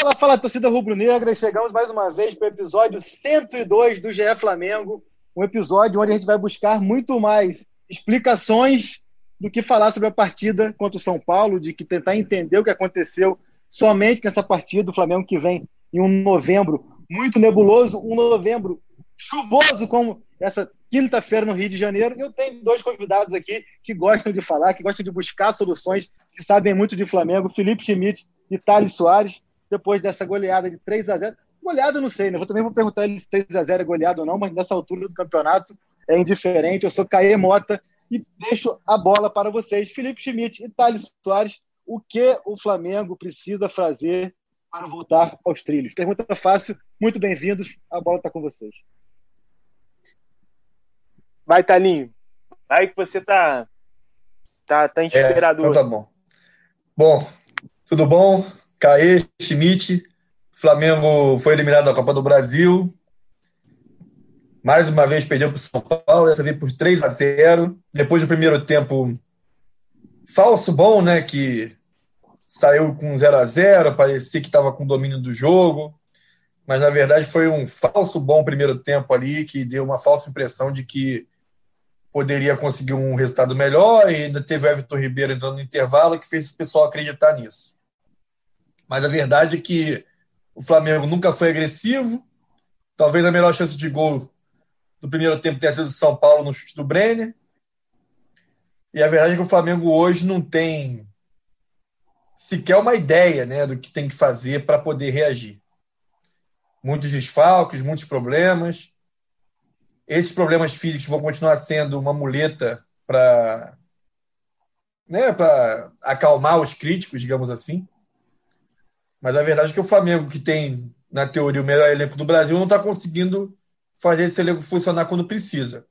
Fala, fala, torcida rubro-negra. Chegamos mais uma vez para o episódio 102 do GE Flamengo. Um episódio onde a gente vai buscar muito mais explicações do que falar sobre a partida contra o São Paulo, de que tentar entender o que aconteceu somente nessa partida do Flamengo que vem em um novembro muito nebuloso, um novembro chuvoso como essa quinta-feira no Rio de Janeiro. Eu tenho dois convidados aqui que gostam de falar, que gostam de buscar soluções, que sabem muito de Flamengo, Felipe Schmidt e Thales Soares depois dessa goleada de 3 a 0 Goleada eu não sei, né? Eu também vou perguntar ele se 3 a 0 é goleado ou não, mas nessa altura do campeonato é indiferente. Eu sou Caê Mota e deixo a bola para vocês. Felipe Schmidt e Thales Soares, o que o Flamengo precisa fazer para voltar aos trilhos? Pergunta fácil, muito bem-vindos, a bola está com vocês. Vai, Talinho. Vai que você tá, tá, tá inspirado. É, então tá bom. Bom, tudo bom? Caê, Schmidt. Flamengo foi eliminado da Copa do Brasil. Mais uma vez perdeu para o São Paulo, dessa vez por 3 a 0 Depois do primeiro tempo, falso bom, né? Que saiu com 0 a 0 parecia que estava com domínio do jogo. Mas na verdade foi um falso bom primeiro tempo ali, que deu uma falsa impressão de que poderia conseguir um resultado melhor. E ainda teve o Everton Ribeiro entrando no intervalo, que fez o pessoal acreditar nisso. Mas a verdade é que o Flamengo nunca foi agressivo. Talvez a melhor chance de gol do primeiro tempo tenha sido do São Paulo no chute do Brenner. E a verdade é que o Flamengo hoje não tem sequer uma ideia né, do que tem que fazer para poder reagir. Muitos desfalques, muitos problemas. Esses problemas físicos vão continuar sendo uma muleta para né, acalmar os críticos, digamos assim. Mas a verdade é que o Flamengo, que tem, na teoria, o melhor elenco do Brasil, não está conseguindo fazer esse elenco funcionar quando precisa.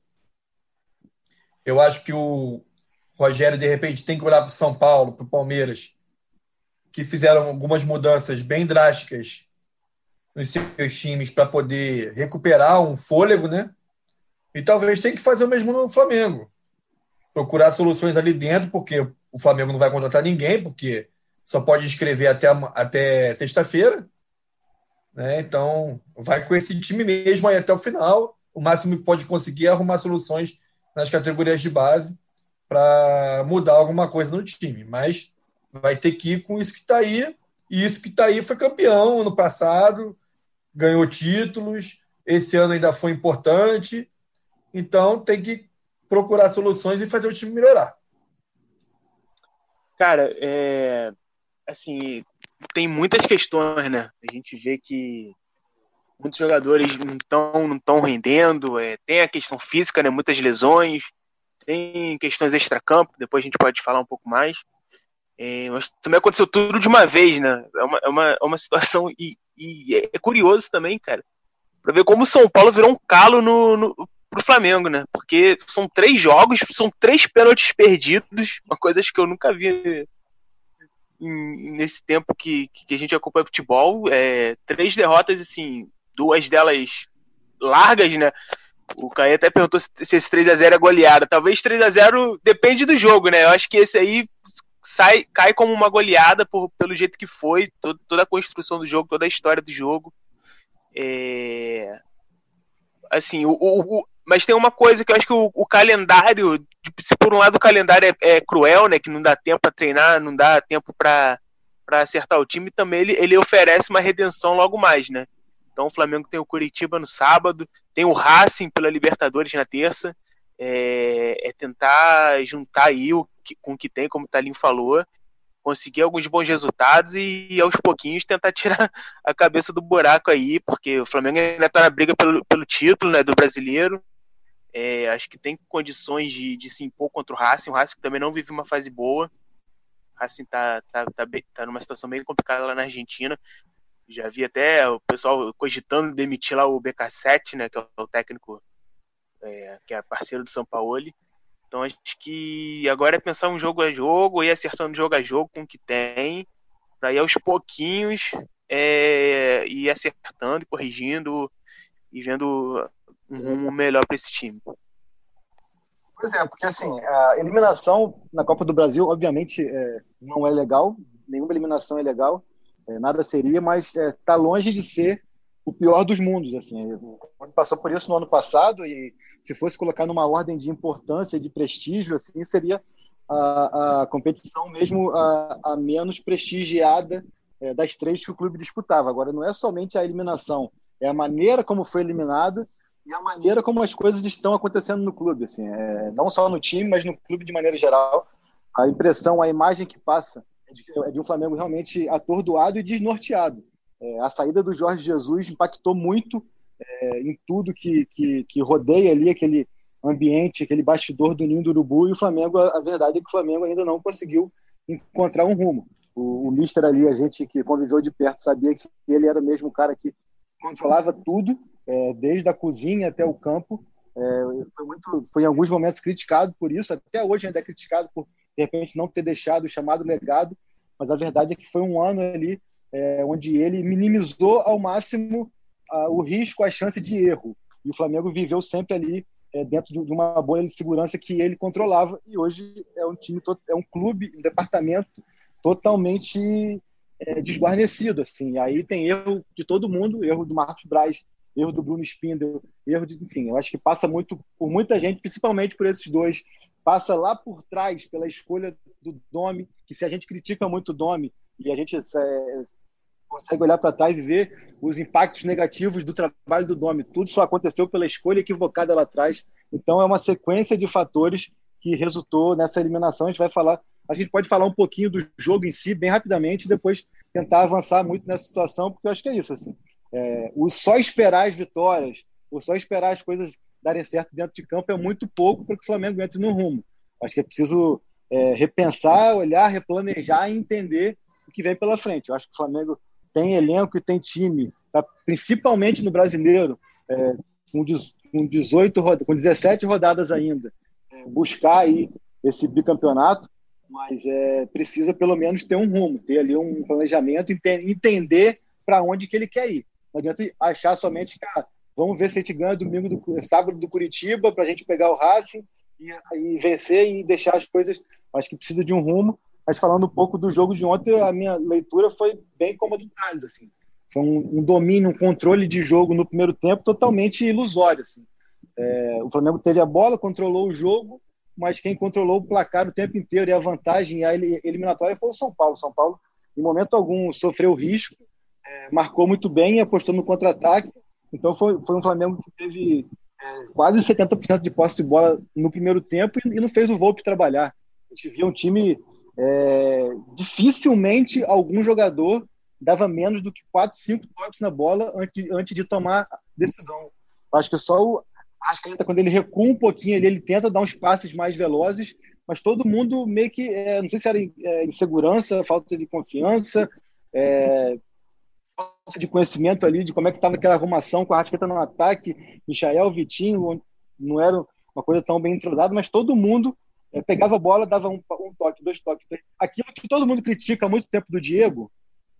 Eu acho que o Rogério, de repente, tem que olhar para o São Paulo, para o Palmeiras, que fizeram algumas mudanças bem drásticas nos seus times para poder recuperar um fôlego, né? E talvez tenha que fazer o mesmo no Flamengo. Procurar soluções ali dentro, porque o Flamengo não vai contratar ninguém, porque só pode escrever até, até sexta-feira. Né? Então, vai com esse time mesmo aí até o final. O máximo que pode conseguir é arrumar soluções nas categorias de base para mudar alguma coisa no time. Mas vai ter que ir com isso que está aí. E isso que está aí foi campeão ano passado, ganhou títulos. Esse ano ainda foi importante. Então, tem que procurar soluções e fazer o time melhorar. Cara, é, assim, tem muitas questões, né? A gente vê que muitos jogadores não estão não tão rendendo, é, tem a questão física, né? Muitas lesões, tem questões extra-campo, depois a gente pode falar um pouco mais. É, mas também aconteceu tudo de uma vez, né? É uma, é uma, é uma situação. E, e, é curioso também, cara, para ver como o São Paulo virou um calo no, no, pro Flamengo, né? Porque são três jogos, são três pênaltis perdidos, uma coisa que eu nunca vi nesse tempo que, que a gente acompanha futebol. É, três derrotas, assim, duas delas largas, né? O Caio até perguntou se, se esse 3x0 é goleada. Talvez 3x0 depende do jogo, né? Eu acho que esse aí sai, cai como uma goleada por, pelo jeito que foi, toda a construção do jogo, toda a história do jogo. É... Assim, o, o, mas tem uma coisa que eu acho que o, o calendário, se por um lado o calendário é, é, cruel, né, que não dá tempo para treinar, não dá tempo para acertar o time, também ele, ele oferece uma redenção logo mais, né? Então o Flamengo tem o Curitiba no sábado, tem o Racing pela Libertadores na terça, é, é tentar juntar aí o que, com o que tem, como o Talim falou, conseguir alguns bons resultados e, e, aos pouquinhos tentar tirar a cabeça do buraco aí, porque o Flamengo ainda está na briga pelo, pelo título né, do brasileiro, é, acho que tem condições de, de, se impor contra o Racing. O Racing também não vive uma fase boa. O Racing tá, tá, tá, tá numa situação bem complicada lá na Argentina. Já vi até o pessoal cogitando demitir lá o BK7, né, que é o técnico é, que é parceiro do São Paulo. Então acho que agora é pensar um jogo a jogo, ir acertando jogo a jogo com o que tem, para ir aos pouquinhos é, ir acertando corrigindo e vendo um rumo melhor para esse time. Pois é, porque assim, a eliminação na Copa do Brasil, obviamente, é, não é legal, nenhuma eliminação é legal, é, nada seria, mas está é, tá longe de ser o pior dos mundos. Assim, passou por isso no ano passado e se fosse colocar numa ordem de importância, de prestígio, assim, seria a, a competição mesmo a, a menos prestigiada é, das três que o clube disputava. Agora, não é somente a eliminação, é a maneira como foi eliminado e a maneira como as coisas estão acontecendo no clube. Assim, é, não só no time, mas no clube de maneira geral. A impressão, a imagem que passa é de, é de um Flamengo realmente atordoado e desnorteado. É, a saída do Jorge Jesus impactou muito é, em tudo que, que, que, rodeia ali aquele ambiente, aquele bastidor do Ninho do Urubu, e o Flamengo, a, verdade é que o Flamengo ainda não conseguiu encontrar um rumo. O, o Mister ali, a gente que conviveu de perto, sabia que ele era mesmo o cara que controlava tudo, é, desde a cozinha até o campo. É, foi, muito, foi em alguns momentos criticado por isso, até hoje ainda é criticado por, de repente, não ter deixado o chamado legado, mas a verdade é que foi um ano ali é, onde ele minimizou ao máximo o risco, a chance de erro. E o Flamengo viveu sempre ali é, dentro de, de, uma bolha de segurança que ele controlava. E hoje é um time, é um clube, um departamento totalmente é, desguarnecido. Assim. Aí tem erro de todo mundo, erro do Marcos Braz, erro do Bruno Spindel, erro de, enfim, eu acho que passa muito por muita gente, principalmente por esses dois. Passa lá por trás pela escolha do Domi, que se a gente critica muito o Domi e a gente é, consegue olhar para trás e ver os impactos negativos do trabalho do Domi. Tudo só aconteceu pela escolha equivocada lá atrás. Então é uma sequência de fatores que resultou nessa eliminação. A gente vai falar, a gente pode falar um pouquinho do jogo em si bem rapidamente e depois tentar avançar muito nessa situação, porque eu acho que é isso assim. É, o só esperar as vitórias, o só esperar as coisas darem certo dentro de campo é muito pouco para que o Flamengo entre no rumo. Acho que é preciso é, repensar, olhar, replanejar e entender o que vem pela frente. Eu acho que o Flamengo tem elenco e tem time, tá? principalmente no brasileiro, é, com, 18 com 17 rodadas ainda, é, buscar aí esse bicampeonato, mas é, precisa pelo menos ter um rumo, ter ali um planejamento, entender para onde que ele quer ir. Não adianta achar somente que ah, vamos ver se a gente ganha domingo do sábado do Curitiba para a gente pegar o Racing e, e vencer e deixar as coisas. Acho que precisa de um rumo mas falando um pouco do jogo de ontem, a minha leitura foi bem como a do Thales, assim. Foi um, um, domínio, um controle de jogo no primeiro tempo totalmente ilusório, assim. É, o Flamengo teve a bola, controlou o jogo, mas quem controlou o placar o tempo inteiro e a vantagem, a eliminatória foi o São Paulo. São Paulo, em momento algum, sofreu risco, é, marcou muito bem, apostou no contra-ataque. Então foi, foi um Flamengo que teve é, quase 70% de posse de bola no primeiro tempo e, e não fez o Volpe trabalhar. A gente via um time é, dificilmente algum jogador dava menos do que 4, 5 toques na bola antes, antes de tomar decisão. Acho que só o Arrascaeta, quando ele recua um pouquinho, ele, ele tenta dar uns passes mais velozes, mas todo mundo meio que, é, não sei se era é, insegurança, falta de confiança, é, de conhecimento ali de como é que estava aquela arrumação com a Arrascaeta no ataque, Michael, Vitinho, não era uma coisa tão bem entrosada, mas todo mundo é, pegava a bola, dava um, um, toque, dois toques. Três. Aquilo que todo mundo critica há muito tempo do Diego,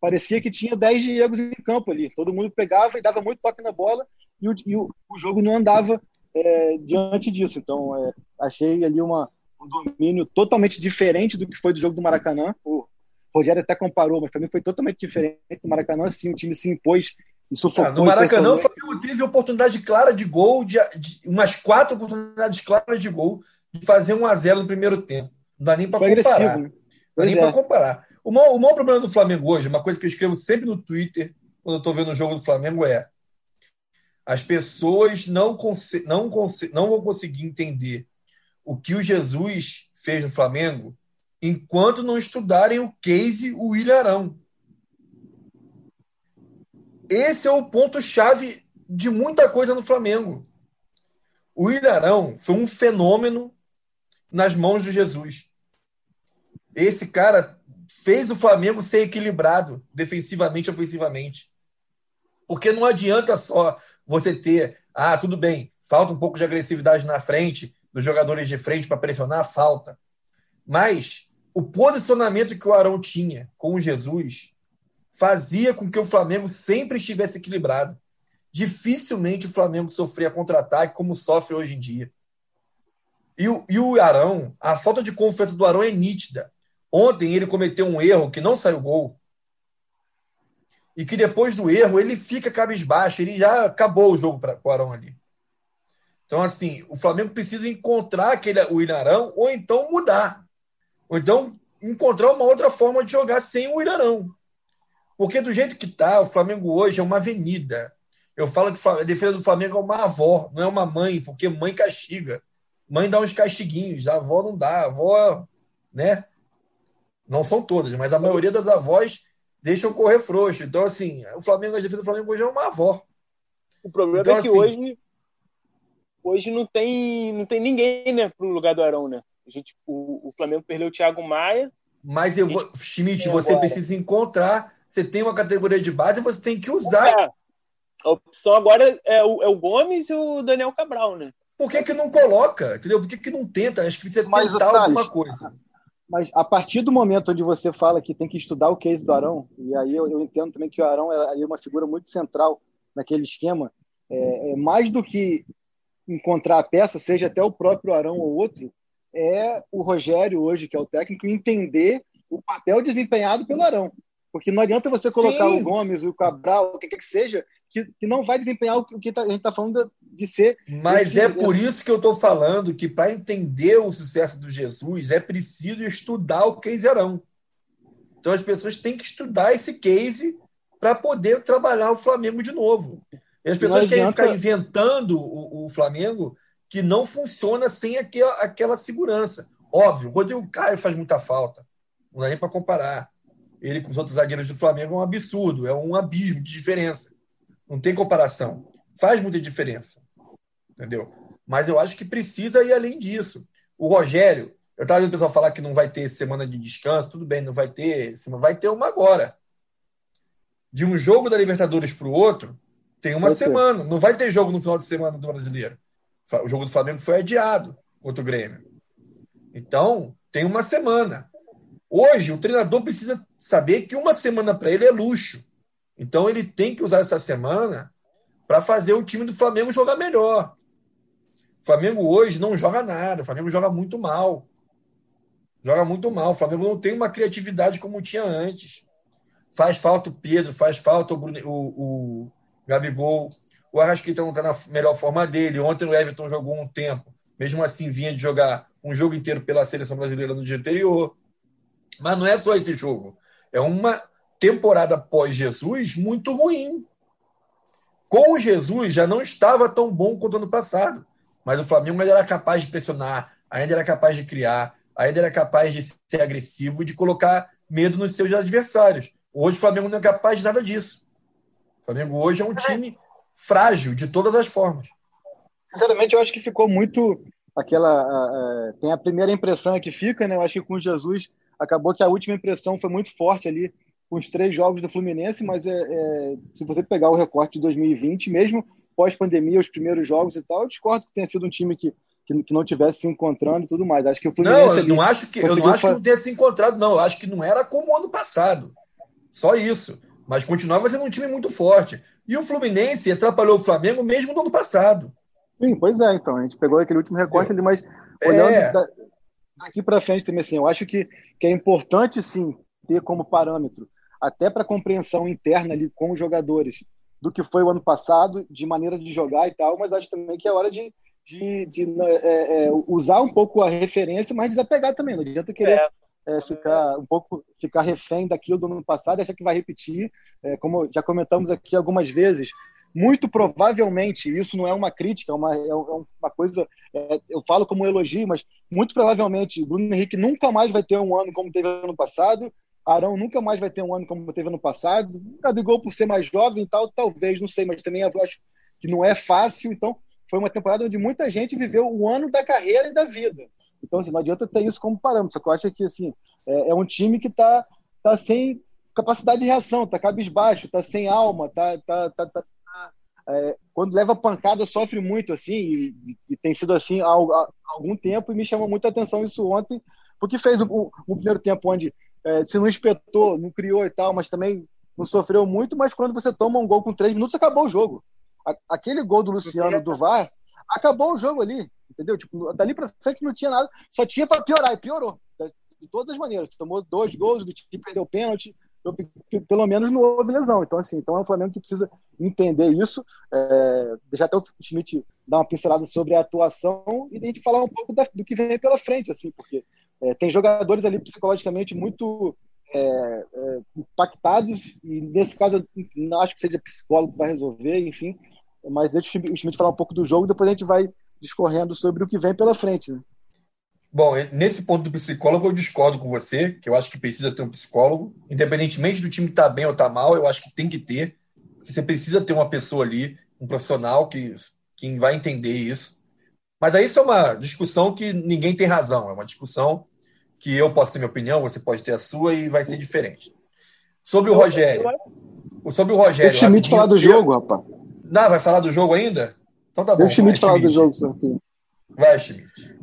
parecia que tinha dez Diegos em campo ali. Todo mundo pegava e dava muito toque na bola e o, e o, o jogo não andava é, diante disso. Então, é, achei ali uma, um domínio totalmente diferente do que foi do jogo do Maracanã. O Rogério até comparou, mas para mim foi totalmente diferente do Maracanã. Sim, o time se impôs e sufocou. Ah, no Maracanã, o Flamengo teve oportunidade clara de gol, de, de, umas quatro oportunidades claras de gol de fazer um a 0 no primeiro tempo. Não dá nem para comparar. Né? Não dá nem é. para comparar. O maior, o maior problema do Flamengo hoje, uma coisa que eu escrevo sempre no Twitter, quando eu estou vendo o jogo do Flamengo, é as pessoas não, não, não vão conseguir entender o que o Jesus fez no Flamengo enquanto não estudarem o case o Ilharão. Esse é o ponto-chave de muita coisa no Flamengo. O Ilharão foi um fenômeno nas mãos de Jesus. Esse cara fez o Flamengo ser equilibrado defensivamente e ofensivamente. Porque não adianta só você ter, ah, tudo bem, falta um pouco de agressividade na frente, dos jogadores de frente para pressionar, falta. Mas o posicionamento que o Arão tinha com o Jesus fazia com que o Flamengo sempre estivesse equilibrado. Dificilmente o Flamengo sofria contra-ataque como sofre hoje em dia. E o, e o Arão, a falta de confiança do Arão é nítida. Ontem ele cometeu um erro que não saiu gol. E que depois do erro ele fica cabisbaixo, ele já acabou o jogo para o Arão ali. Então, assim, o Flamengo precisa encontrar aquele, o Ilharão ou então mudar. Ou então encontrar uma outra forma de jogar sem o Ilharão. Porque do jeito que está, o Flamengo hoje é uma avenida. Eu falo que a defesa do Flamengo é uma avó, não é uma mãe, porque mãe castiga. Mãe dá uns castiguinhos, a avó não dá. A avó, né? Não são todas, mas a maioria das avós deixam correr frouxo. Então, assim, o Flamengo, a defesa do Flamengo hoje é uma avó. O problema então, é que assim, hoje hoje não tem, não tem ninguém né, para o lugar do Arão, né? A gente, o, o Flamengo perdeu o Thiago Maia. Mas eu vou, Schmidt, você agora. precisa encontrar. Você tem uma categoria de base, você tem que usar. É. A opção agora é o, é o Gomes e o Daniel Cabral, né? Por que, que não coloca? Entendeu? Por que, que não tenta? Acho que precisa Mas, tentar Thales, alguma coisa. Mas a partir do momento onde você fala que tem que estudar o case do Arão, e aí eu, eu entendo também que o Arão é, é uma figura muito central naquele esquema, é, é, mais do que encontrar a peça, seja até o próprio Arão ou outro, é o Rogério hoje, que é o técnico, entender o papel desempenhado pelo Arão. Porque não adianta você colocar Sim. o Gomes, o Cabral, o que quer que seja, que, que não vai desempenhar o que tá, a gente está falando de, ser. Mas esse, é por isso que eu estou falando que para entender o sucesso do Jesus é preciso estudar o case Arão. Então as pessoas têm que estudar esse case para poder trabalhar o Flamengo de novo. E as pessoas querem ficar inventando o, o, Flamengo que não funciona sem aquela, aquela segurança. Óbvio, o Rodrigo Caio faz muita falta. Não dá nem para comparar. Ele com os outros zagueiros do Flamengo é um absurdo, é um abismo de diferença. Não tem comparação. Faz muita diferença. Entendeu? Mas eu acho que precisa ir além disso. O Rogério, eu estava vendo o pessoal falar que não vai ter semana de descanso, tudo bem, não vai ter, vai ter uma agora. De um jogo da Libertadores para o outro, tem uma semana. Não vai ter jogo no final de semana do brasileiro. O jogo do Flamengo foi adiado contra o Grêmio. Então, tem uma semana. Hoje, o treinador precisa saber que uma semana para ele é luxo. Então, ele tem que usar essa semana para fazer o time do Flamengo jogar melhor. O Flamengo hoje não joga nada. O Flamengo joga muito mal. Joga muito mal. O Flamengo não tem uma criatividade como tinha antes. Faz falta o Pedro, faz falta o, Bruno, o, o Gabigol. O Arrascaeta não está na melhor forma dele. Ontem o Everton jogou um tempo. Mesmo assim, vinha de jogar um jogo inteiro pela seleção brasileira no dia anterior. Mas não é só esse jogo. É uma temporada pós-Jesus muito ruim. Com o Jesus já não estava tão bom quanto ano passado. Mas o Flamengo ainda era capaz de pressionar, ainda era capaz de criar, ainda era capaz de ser agressivo e de colocar medo nos seus adversários. Hoje o Flamengo não é capaz de nada disso. Flamengo hoje é um time frágil de todas as formas. Sinceramente, eu acho que ficou muito aquela. Uh, tem a primeira impressão que fica, né? Eu acho que com Jesus acabou que a última impressão foi muito forte ali com os três jogos do Fluminense, mas é, é se você pegar o recorte de 2020, mesmo pós-pandemia, os primeiros jogos e tal, eu discordo que tenha sido um time que, que, que não tivesse se encontrando e tudo mais. Acho que o Fluminense. Não, eu não acho que eu não acho que não tenha se encontrado, não. Eu acho que não era como o ano passado. Só isso mas continuava sendo um time muito forte. E o Fluminense atrapalhou o Flamengo mesmo no ano passado. Sim, pois é, então. A gente pegou aquele último recorte ali, mas olhando é. daqui para frente também, assim, eu acho que, que é importante, sim, ter como parâmetro, até para compreensão interna ali com os jogadores, do que foi o ano passado, de maneira de jogar e tal, mas acho também que é hora de, de, de é, é, usar um pouco a referência, mas desapegar também. Não adianta querer é é, ficar um pouco ficar refém daquilo do ano passado achar que vai repetir. É, como já comentamos aqui algumas vezes, muito provavelmente, isso não é uma crítica, é uma, é, é uma coisa, é, eu falo como um elogio, mas muito provavelmente Bruno Henrique nunca mais vai ter um ano como teve ano passado, Arão nunca mais vai ter um ano como teve ano passado, Gabigol por ser mais jovem e tal, talvez, não sei, mas também acho que não é fácil, então foi uma temporada onde muita gente viveu o ano da carreira e da vida. Então, assim, não adianta ter isso como parâmetro. Só que eu acho que assim, é, é um time que está tá sem, capacidade de reação, tá cabisbaixo, tá sem alma, tá, tá, tá, tá é, quando leva pancada sofre muito assim e, e tem sido assim há, há, algum tempo e me chamou muita atenção isso ontem porque fez um, um primeiro tempo onde é, se não espetou, não criou e tal, mas também não sofreu muito, mas quando você toma um gol com três minutos, acabou o jogo. A, aquele gol do Luciano do VAR, acabou o jogo ali, entendeu? Tipo, dali para frente não tinha nada, só tinha para piorar, e piorou. De todas as maneiras. Tomou dois gols, o time perdeu pênalti, pelo menos não houve lesão. Então, assim, então é um Flamengo que precisa entender isso. É, deixar até o Schmidt dar uma pincelada sobre a atuação e a gente falar um pouco da, do que vem pela frente, assim, porque é, tem jogadores ali psicologicamente muito é, é, impactados, e nesse caso não acho que seja psicólogo para resolver, enfim, mas deixa o Schmidt falar um pouco do jogo, depois a gente vai discorrendo sobre o que vem pela frente. Né? Bom, nesse ponto do psicólogo, eu discordo com você, que eu acho que precisa ter um psicólogo. Independentemente do time estar tá bem ou estar tá mal, eu acho que tem que ter. Você precisa ter uma pessoa ali, um profissional que, que vai entender isso. Mas aí isso é uma discussão que ninguém tem razão. É uma discussão que eu posso ter minha opinião, você pode ter a sua e vai ser diferente. Sobre o Rogério. Sobre o Rogério. Deixa o Schmidt falar do jogo, rapaz. Não, vai falar do jogo ainda? Então tá bom. Deixa o Schmidt falar do jogo, Santinho. Vai, Schmidt.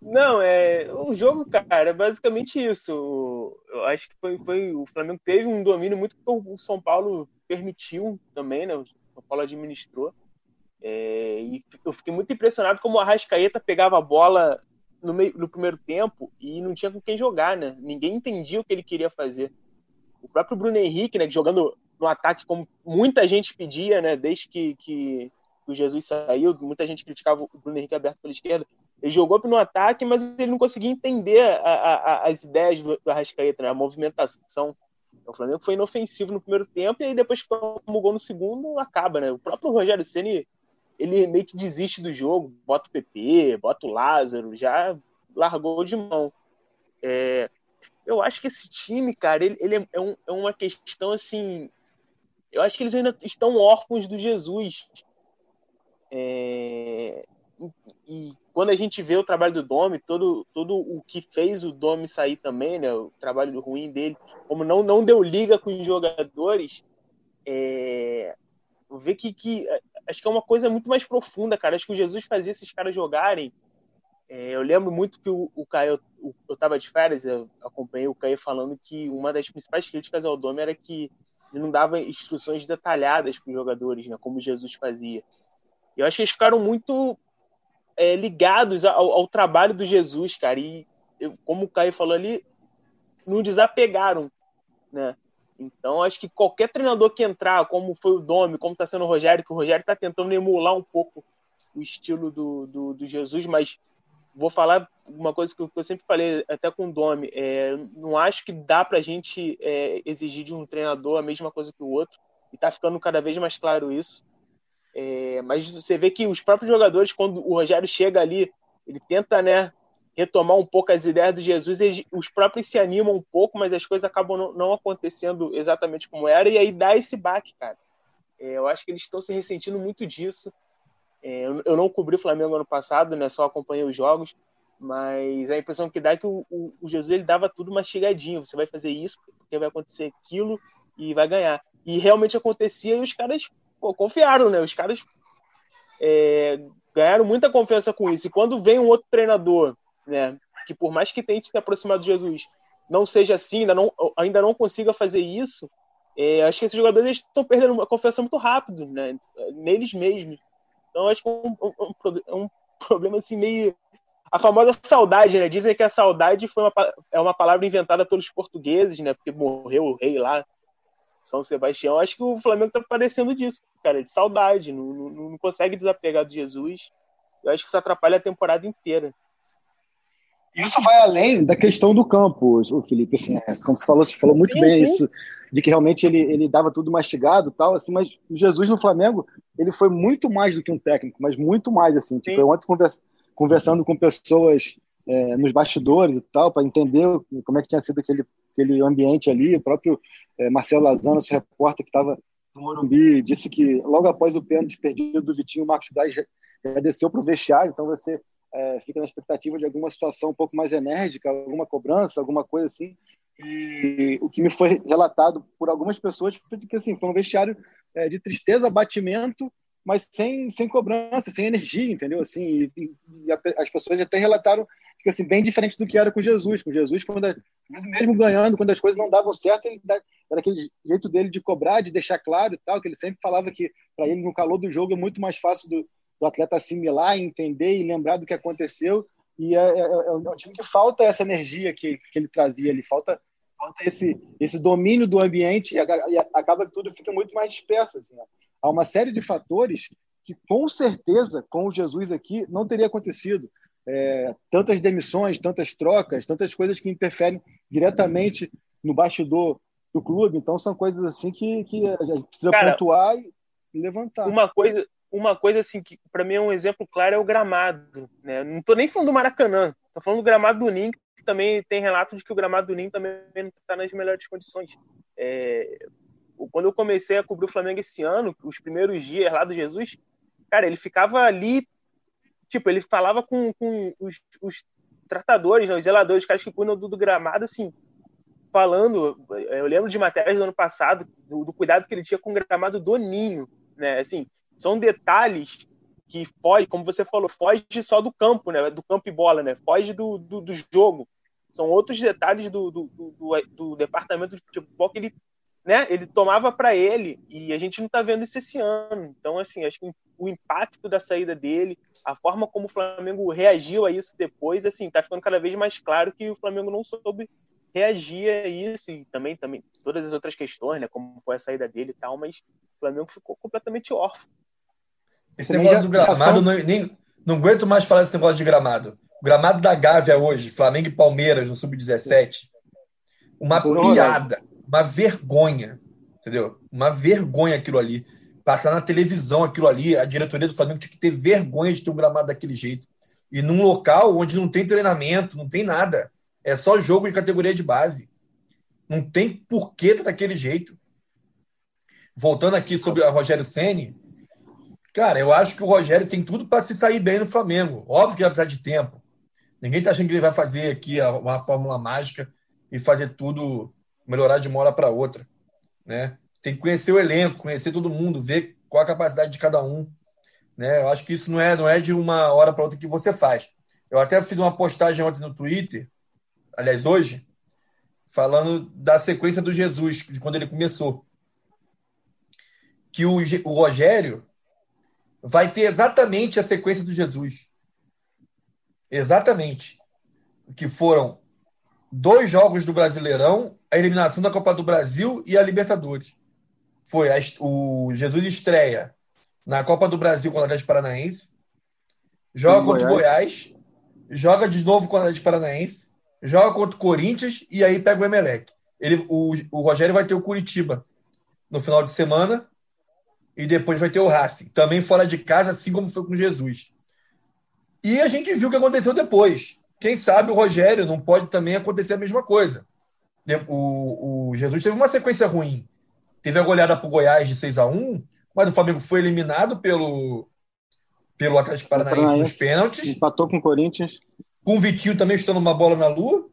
Não, é o jogo, cara, é basicamente isso. Eu acho que foi, foi o Flamengo teve um domínio muito que o São Paulo permitiu também, né? O São Paulo administrou. É, e eu fiquei muito impressionado como o Arrascaeta pegava a bola no, meio, no primeiro tempo e não tinha com quem jogar, né? Ninguém entendia o que ele queria fazer. O próprio Bruno Henrique, né, jogando no ataque como muita gente pedia, né, desde que, que o Jesus saiu, muita gente criticava o Bruno Henrique aberto pela esquerda. Ele jogou no ataque, mas ele não conseguia entender a, a, as ideias do, do Arrascaeta, né, a movimentação. O Flamengo foi inofensivo no primeiro tempo e aí depois que toma o gol no segundo, acaba, né? O próprio Rogério Ceni ele meio que desiste do jogo, bota o PP, bota o Lázaro, já largou de mão. É, eu acho que esse time, cara, ele, ele é, um, é, uma questão assim. Eu acho que eles ainda estão órfãos do Jesus. É, e, quando a gente vê o trabalho do Domi, todo, todo o que fez o Domi sair também, né, o trabalho ruim dele, como não, não deu liga com os jogadores, é, ver que, que acho que é uma coisa muito mais profunda, cara. Acho que o Jesus fazia esses caras jogarem. É, eu lembro muito que o, o Caio, o, eu estava de férias, eu acompanhei o Caio falando que uma das principais críticas ao Dome era que ele não dava instruções detalhadas para os jogadores, né, como Jesus fazia. Eu acho que eles ficaram muito é, ligados ao, ao, trabalho do Jesus, cara. E eu, como o Caio falou ali, não desapegaram, né? Então, acho que qualquer treinador que entrar, como foi o Domi, como está sendo o Rogério, que o Rogério está tentando emular um pouco o estilo do, do, do, Jesus, mas vou falar uma coisa que eu sempre falei, até com o Domi, é, não acho que dá para a gente é, exigir de um treinador a mesma coisa que o outro, e está ficando cada vez mais claro isso. É, mas você vê que os próprios jogadores, quando o Rogério chega ali, ele tenta né, retomar um pouco as ideias do Jesus, eles, os próprios se animam um pouco, mas as coisas acabam não, não acontecendo exatamente como era, e aí dá esse baque, cara. É, eu acho que eles estão se ressentindo muito disso. É, eu, eu, não cobri o Flamengo ano passado, né, só acompanhei os jogos, mas a impressão que dá é que o, o, o Jesus ele dava tudo mastigadinho. Você vai fazer isso, porque vai acontecer aquilo e vai ganhar. E realmente acontecia e os caras pô, confiaram, né? Os caras é, ganharam muita confiança com isso. E quando vem um outro treinador né? Que por mais que tente se aproximar de Jesus, não seja assim, ainda não, ainda não consiga fazer isso, é, acho que esses jogadores estão perdendo a confiança muito rápido, né? Neles mesmos. Então acho que é um, um, um, problema assim meio a famosa saudade, né? Dizem que a saudade foi uma, é uma palavra inventada pelos portugueses, né? Porque morreu o rei lá, São Sebastião. Acho que o Flamengo tá padecendo disso, cara, de saudade. Não, não, não consegue desapegar de Jesus. Eu acho que isso atrapalha a temporada inteira. Isso vai além da questão do campo, o Felipe. Assim, é, como você falou, você falou muito sim, bem sim. isso, de que realmente ele, ele dava tudo mastigado tal, assim, mas o Jesus no Flamengo, ele foi muito mais do que um técnico, mas muito mais, assim. Tipo, eu ontem conversa, conversando com pessoas é, nos bastidores e tal, para entender como é que tinha sido aquele, aquele ambiente ali. O próprio é, Marcelo Lazano, nosso repórter que estava no Morumbi, disse que logo após o pênalti perdido do Vitinho, o Marcos Braz já, já desceu para o vestiário, então você é, fica na expectativa de alguma situação um pouco mais enérgica, alguma cobrança, alguma coisa assim. E o que me foi relatado por algumas pessoas foi que assim, foi um vestiário é, de tristeza, abatimento, mas sem, sem cobrança, sem energia, entendeu? Assim, e, e a, as pessoas até relataram que assim, bem diferente do que era com Jesus. Com Jesus, quando a, mesmo ganhando, quando as coisas não davam certo, ele era aquele jeito dele de cobrar, de deixar claro e tal, que ele sempre falava que para ele no calor do jogo é muito mais fácil do, do atleta assimilar, entender e lembrar do que aconteceu. E é, é, é um time que falta essa energia que, que ele trazia ali, falta falta esse, esse domínio do ambiente e, acaba que tudo fica muito mais disperso. Assim, Há uma série de fatores que, com certeza, com o Jesus aqui, não teria acontecido. É, tantas demissões, tantas trocas, tantas coisas que interferem diretamente no bastidor do clube. Então, são coisas assim que, que a gente precisa Cara, pontuar e levantar. Uma coisa, uma coisa assim que para mim é um exemplo claro é o gramado. Né? Não estou nem falando do Maracanã, estou falando do gramado do Ninho, também tem relato de que o gramado do Ninho também não está nas melhores condições. É, quando eu comecei a cobrir o Flamengo esse ano, os primeiros dias lá do Jesus, cara, ele ficava ali, tipo, ele falava com, com os, os tratadores, né, os zeladores, os caras que cuidam do, do, gramado, assim, falando. Eu lembro de matérias do ano passado, do, do cuidado que ele tinha com o gramado do Ninho, né? Assim, são detalhes que foge, como você falou, foge só do campo, né? Do campo e bola, né? Foge do, do, do jogo são outros detalhes do, do, do, do departamento de futebol que ele, né, ele tomava para ele e a gente não está vendo isso esse ano. Então, assim, acho que o impacto da saída dele, a forma como o Flamengo reagiu a isso depois, assim, tá ficando cada vez mais claro que o Flamengo não soube reagir a isso e também, também todas as outras questões, né, como foi a saída dele e tal, mas o Flamengo ficou completamente órfão. Esse negócio do gramado, não, nem, não aguento mais falar desse negócio de gramado. O gramado da Gávea hoje, Flamengo e Palmeiras no Sub-17, uma piada, uma vergonha, entendeu? Uma vergonha aquilo ali. Passar na televisão aquilo ali, a diretoria do Flamengo tinha que ter vergonha de ter um gramado daquele jeito. E num local onde não tem treinamento, não tem nada. É só jogo de categoria de base. Não tem porquê tá daquele jeito. Voltando aqui sobre a Rogério Ceni, cara, eu acho que o Rogério tem tudo para se sair bem no Flamengo. Óbvio que vai precisar de tempo. Ninguém está achando que ele vai fazer aqui uma fórmula mágica e fazer tudo melhorar de uma hora para outra. Né? Tem que conhecer o elenco, conhecer todo mundo, ver qual a capacidade de cada um. Né? Eu acho que isso não é, não é de uma hora para outra que você faz. Eu até fiz uma postagem ontem no Twitter, aliás, hoje, falando da sequência do Jesus, de quando ele começou. Que o, o Rogério vai ter exatamente a sequência do Jesus. Exatamente. Que foram dois jogos do Brasileirão, a eliminação da Copa do Brasil e a Libertadores. Foi a, o Jesus estreia na Copa do Brasil com o Atlético Paranaense, joga contra o Goiás, joga de novo com o Atlético Paranaense, joga contra o Corinthians e aí pega o Emelec. Ele, o, o Rogério vai ter o Curitiba no final de semana e depois vai ter o Racing, também fora de casa, assim como foi com Jesus. E a gente viu o que aconteceu depois. Quem sabe o Rogério não pode também acontecer a mesma coisa. O, o Jesus teve uma sequência ruim. Teve a goleada para o Goiás de 6 a 1 mas o Flamengo foi eliminado pelo, pelo Atlético Paranaense nos pênaltis. Empatou com o Corinthians. Com o Vitinho também estando uma bola na lua,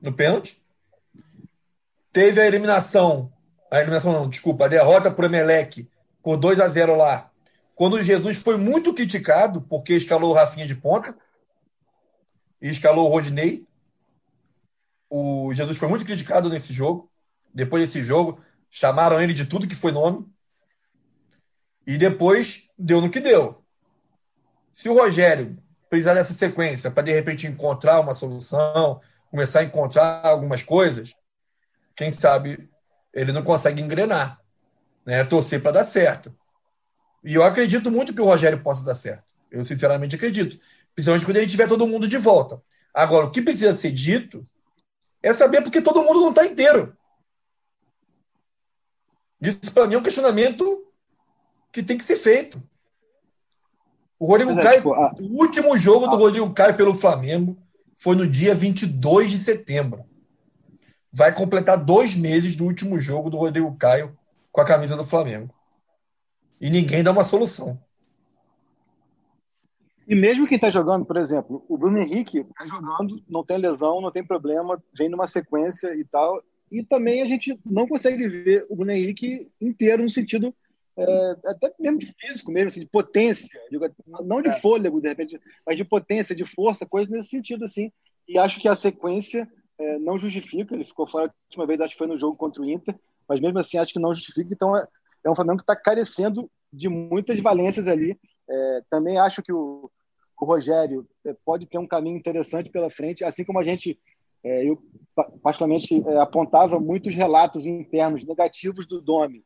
no pênalti. Teve a eliminação, a eliminação não, desculpa, a derrota para o Emelec por 2 a 0 lá quando o Jesus foi muito criticado porque escalou o Rafinha de ponta e escalou o Rodinei. O Jesus foi muito criticado nesse jogo. Depois desse jogo, chamaram ele de tudo que foi nome. E depois deu no que deu. Se o Rogério precisar dessa sequência para de repente encontrar uma solução, começar a encontrar algumas coisas, quem sabe ele não consegue engrenar, né? Torcer para dar certo. E eu acredito muito que o Rogério possa dar certo. Eu sinceramente acredito. Principalmente quando ele tiver todo mundo de volta. Agora, o que precisa ser dito é saber porque todo mundo não está inteiro. Isso, para mim, é um questionamento que tem que ser feito. O Rodrigo é, Caio, tipo, a... o último jogo do Rodrigo Caio pelo Flamengo foi no dia 22 de setembro. Vai completar dois meses do último jogo do Rodrigo Caio com a camisa do Flamengo e ninguém dá uma solução. E mesmo quem está jogando, por exemplo, o Bruno Henrique está jogando, não tem lesão, não tem problema, vem numa sequência e tal. E também a gente não consegue ver o Bruno Henrique inteiro no sentido é, até mesmo de físico, mesmo assim, de potência, não de é. fôlego, de repente, mas de potência, de força, coisa nesse sentido, assim. E acho que a sequência é, não justifica. Ele ficou fora a última vez, acho que foi no jogo contra o Inter, mas mesmo assim acho que não justifica. Então é, é um Flamengo que está carecendo de muitas valências ali. É, também acho que o, o Rogério é, pode ter um caminho interessante pela frente, assim como a gente, é, eu particularmente é, apontava muitos relatos internos negativos do Domi.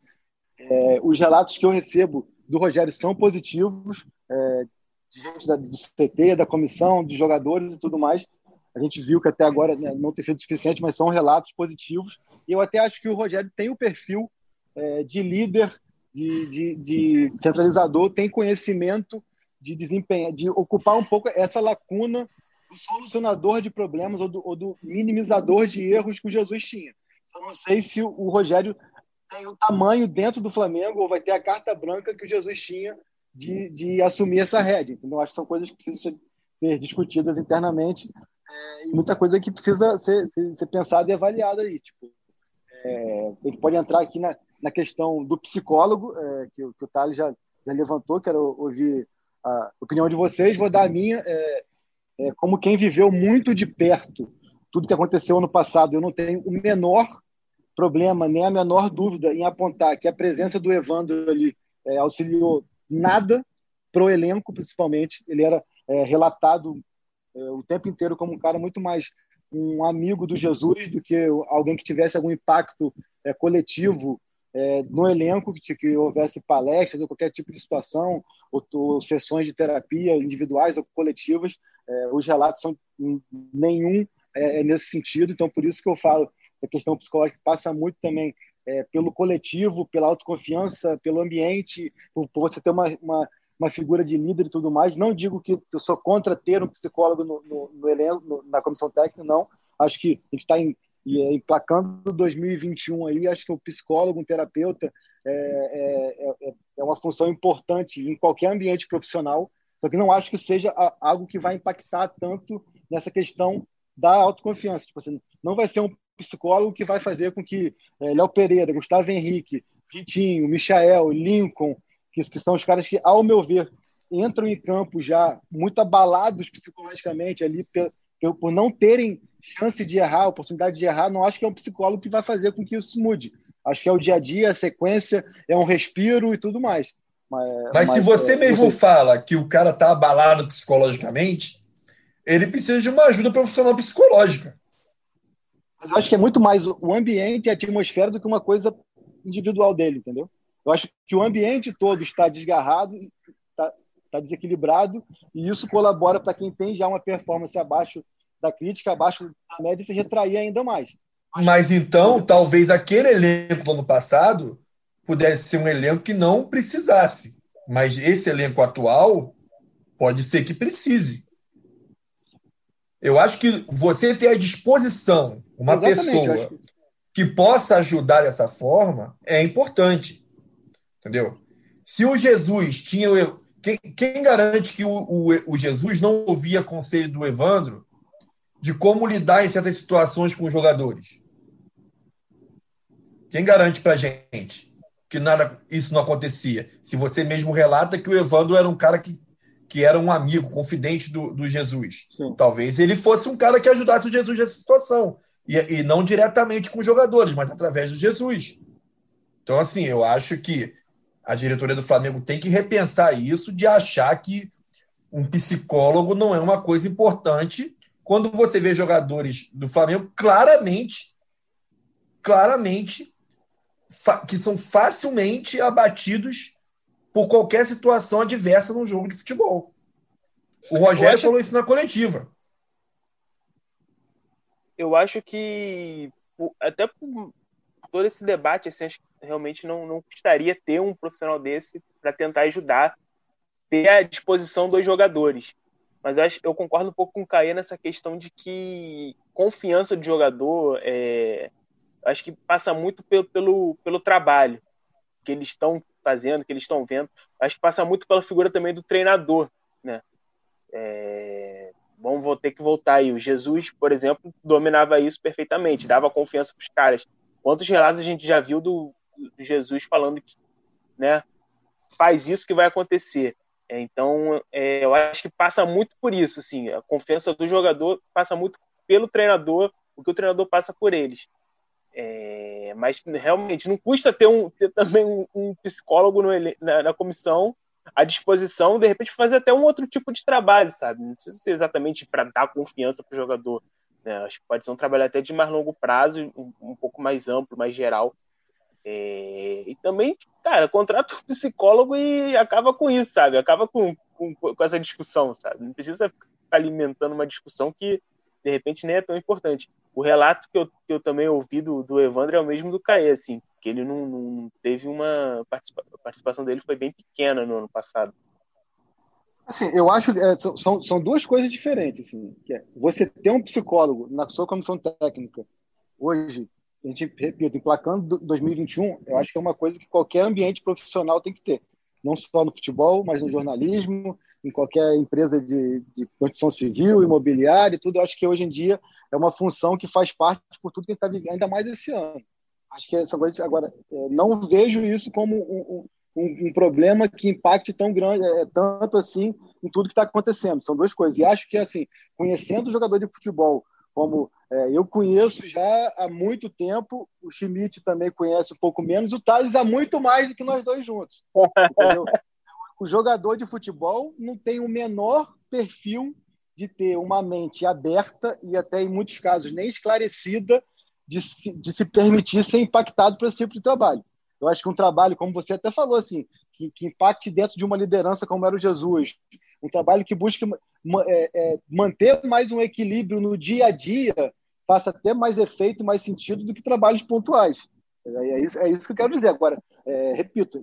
É, os relatos que eu recebo do Rogério são positivos, de gente da, do CT, da comissão, de jogadores e tudo mais. A gente viu que até agora né, não tem sido suficiente, mas são relatos positivos. E eu até acho que o Rogério tem o perfil é, de líder, de, de, de, centralizador, tem conhecimento de desempenhar, de ocupar um pouco essa lacuna do solucionador de problemas ou do, ou do minimizador de erros que o Jesus tinha. Eu não sei se o, Rogério tem o tamanho dentro do Flamengo ou vai ter a carta branca que o Jesus tinha de, de assumir essa rédea. Então, acho que são coisas que precisam ser discutidas internamente é, e muita coisa que precisa ser, ser, ser pensada e avaliada aí. Tipo, é, a gente pode entrar aqui na, na questão do psicólogo, é, que, que, o Thales já, já levantou, quero ouvir a opinião de vocês, vou dar a minha. É, é, como quem viveu muito de perto tudo que aconteceu ano passado, eu não tenho o menor problema, nem a menor dúvida em apontar que a presença do Evandro ali é, auxiliou nada para o elenco, principalmente. Ele era relatado é, o tempo inteiro como um cara muito mais um amigo do Jesus do que alguém que tivesse algum impacto é, coletivo é, no elenco, que, que, houvesse palestras ou qualquer tipo de situação, ou, ou sessões de terapia individuais ou coletivas. É, os relatos são nenhum é, é, nesse sentido, então por isso que eu falo a questão psicológica passa muito também é, pelo coletivo, pela autoconfiança, pelo ambiente, por, por você ter uma, uma uma figura de líder e tudo mais. Não digo que eu sou contra ter um psicólogo no, no, no elenco, no, na comissão técnica, não. Acho que a gente está em, emplacando 2021 aí, acho que o psicólogo, um terapeuta, é, é, é, é uma função importante em qualquer ambiente profissional, só que não acho que seja algo que vai impactar tanto nessa questão da autoconfiança. Tipo assim, não vai ser um psicólogo que vai fazer com que é, Léo Pereira, Gustavo Henrique, Vitinho, Michael, Lincoln, que, que são os caras que, ao meu ver, entram em campo já muito abalados psicologicamente ali por, por não terem chance de errar, oportunidade de errar, não acho que é um psicólogo que vai fazer com que isso mude. Acho que é o dia a dia, a sequência, é um respiro e tudo mais. Mas, mas, mas se você é, mesmo você... fala que o cara está abalado psicologicamente, ele precisa de uma ajuda profissional psicológica. Mas eu acho que é muito mais o ambiente e a atmosfera do que uma coisa individual dele, entendeu? Eu acho que o ambiente todo está desgarrado, está, está desequilibrado, e isso colabora para quem tem já uma performance abaixo da crítica, abaixo da média, se retrair ainda mais. Mas então, talvez aquele elenco do ano passado pudesse ser um elenco que não precisasse. Mas esse elenco atual pode ser que precise. Eu acho que você ter à disposição uma Exatamente, pessoa que... que possa ajudar dessa forma é importante. Entendeu? Se o Jesus tinha. Quem, quem garante que o, o, o, Jesus não ouvia conselho do Evandro de como lidar em certas situações com os jogadores? Quem garante pra gente que nada isso não acontecia? Se você mesmo relata que o Evandro era um cara que, que era um amigo, confidente do, do Jesus. Sim. Talvez ele fosse um cara que ajudasse o Jesus nessa situação. E, e não diretamente com os jogadores, mas através do Jesus. Então, assim, eu acho que a diretoria do Flamengo tem que repensar isso de achar que um psicólogo não é uma coisa importante quando você vê jogadores do Flamengo claramente, claramente, que são facilmente abatidos por qualquer situação adversa num jogo de futebol. O Rogério acho... falou isso na coletiva. Eu acho que até por todo esse debate, assim, acho que realmente não, não custaria ter um profissional desse para tentar ajudar, ter à disposição dos jogadores. Mas eu, acho, eu concordo um pouco com o Caê nessa questão de que confiança de jogador é, acho que passa muito pelo, pelo, pelo trabalho que eles estão fazendo, que eles estão vendo. Acho que passa muito pela figura também do treinador, né? É, bom, vou ter que voltar aí. O Jesus, por exemplo, dominava isso perfeitamente, dava confiança para os caras. Quantos relatos a gente já viu do, do Jesus falando que, né, faz isso que vai acontecer. Então, é, eu acho que passa muito por isso, assim, a confiança do jogador passa muito pelo treinador, o que o treinador passa por eles. É, mas realmente não custa ter, um, ter também um, um psicólogo no, na, na, comissão à disposição, de repente fazer até um outro tipo de trabalho, sabe? Não precisa ser exatamente para dar confiança para o jogador. Né? Acho que pode ser um trabalho até de mais longo prazo, um, um pouco mais amplo, mais geral. É, e também, cara, contrata um psicólogo e acaba com isso, sabe? Acaba com, com, com essa discussão, sabe? Não precisa ficar alimentando uma discussão que de repente nem é tão importante. O relato que eu, que eu também ouvi do, do Evandro é o mesmo do Caê, assim, que ele não, não teve uma participa, a participação dele foi bem pequena no ano passado. Assim, eu acho que é, são, são duas coisas diferentes, assim, que é você ter um psicólogo na sua comissão técnica hoje, a gente, repito, emplacando 2021, eu acho que é uma coisa que qualquer ambiente profissional tem que ter. Não só no futebol, mas no jornalismo, em qualquer empresa de, de construção civil, imobiliária, tudo. Eu acho que hoje em dia é uma função que faz parte por tudo que está vivendo, ainda mais esse ano. Acho que essa coisa agora é, não vejo isso como um, um, um, problema que impacte tão grande, é, tanto assim em tudo que está acontecendo. São duas coisas. E acho que assim, conhecendo o jogador de futebol como é, eu conheço já há muito tempo, o Schmidt também conhece um pouco menos, o Thales há muito mais do que nós dois juntos. Entendeu? o jogador de futebol não tem o menor perfil de ter uma mente aberta e até em muitos casos nem esclarecida de se, de se permitir ser impactado por esse tipo de trabalho. Eu acho que um trabalho, como você até falou, assim, que, que impacte dentro de uma liderança como era o Jesus, um trabalho que busque é, é, manter mais um equilíbrio no dia a dia, faça até mais efeito, mais sentido do que trabalhos pontuais. É, é isso, é isso que eu quero dizer. Agora, é, repito,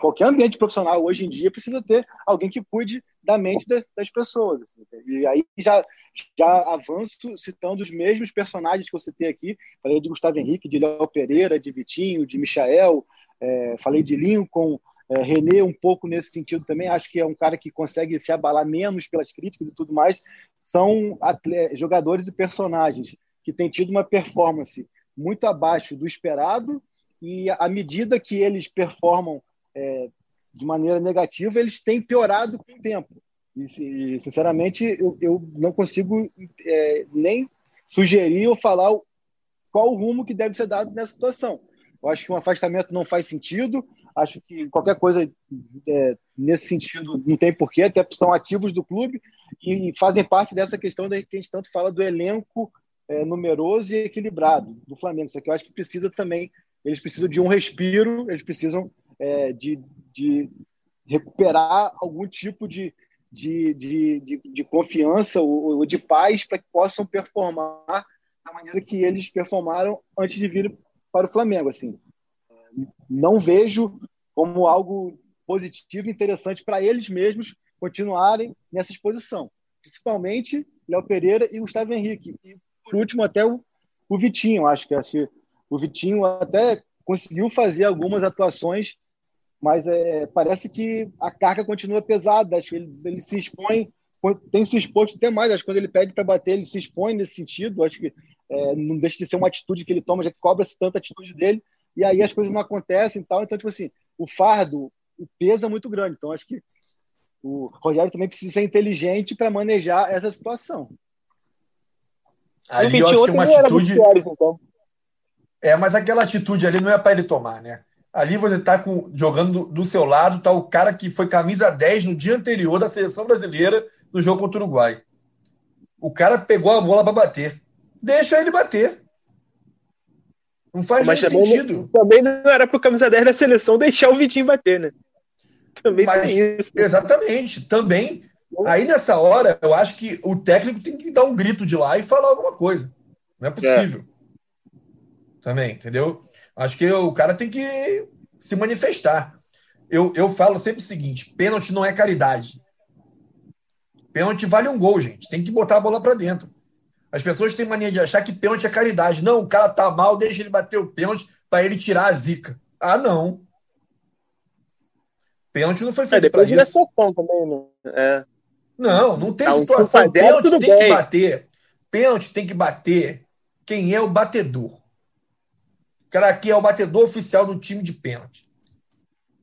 qualquer ambiente profissional hoje em dia precisa ter alguém que cuide da mente de, das pessoas. Assim, e aí já, já avanço citando os mesmos personagens que você tem aqui. Falei de Gustavo Henrique, de Léo Pereira, de Vitinho, de Michael, é, falei de Lincoln, é, René um pouco nesse sentido também. Acho que é um cara que consegue se abalar menos pelas críticas e tudo mais. São jogadores e personagens que têm tido uma performance muito abaixo do esperado e à medida que eles performam é, de maneira negativa, eles têm piorado com o tempo. E, sinceramente, eu, eu não consigo é, nem sugerir ou falar qual o rumo que deve ser dado nessa situação. Eu acho que um afastamento não faz sentido, acho que qualquer coisa é, nesse sentido não tem porquê, até são ativos do clube e fazem parte dessa questão da que a gente tanto fala do elenco é, numeroso e equilibrado do Flamengo. Só que eu acho que precisa também, eles precisam de um respiro, eles precisam é, de, de recuperar algum tipo de, de, de, de, de confiança ou, ou de paz para que possam performar da maneira que eles performaram antes de vir para o Flamengo. Assim, não vejo como algo positivo interessante para eles mesmos continuarem nessa exposição, principalmente Léo Pereira e Gustavo Henrique. E por último, até o, o Vitinho, acho que, acho que o Vitinho até conseguiu fazer algumas atuações, mas é, parece que a carga continua pesada. Acho que ele, ele se expõe, tem se exposto até mais. Acho que quando ele pede para bater, ele se expõe nesse sentido. Acho que é, não deixa de ser uma atitude que ele toma, já que cobra-se tanta atitude dele, e aí as coisas não acontecem e tal. Então, tipo assim, o fardo, o peso é muito grande. Então, acho que o Rogério também precisa ser inteligente para manejar essa situação. Ali eu acho que uma atitude. Piores, então. É, mas aquela atitude ali não é para ele tomar, né? Ali você está com, jogando do, do seu lado, tá o cara que foi camisa 10 no dia anterior da seleção brasileira no jogo contra o Uruguai. O cara pegou a bola para bater. Deixa ele bater. Não faz Mas também sentido. Não, também não era pro camisa 10 da seleção deixar o Vitinho bater, né? Também Mas, tem isso. Exatamente. Também Aí nessa hora, eu acho que o técnico tem que dar um grito de lá e falar alguma coisa. Não é possível. É. Também, entendeu? Acho que o cara tem que se manifestar. Eu, eu falo sempre o seguinte: pênalti não é caridade. Pênalti vale um gol, gente. Tem que botar a bola para dentro. As pessoas têm mania de achar que pênalti é caridade. Não, o cara tá mal, deixa ele bater o pênalti para ele tirar a zica. Ah, não. Pênalti não foi feito é, para isso. também, né? É. Não, não tem situação. Pênalti tem bem. que bater. Pênalti tem que bater quem é o batedor. O cara aqui é o batedor oficial do time de pênalti.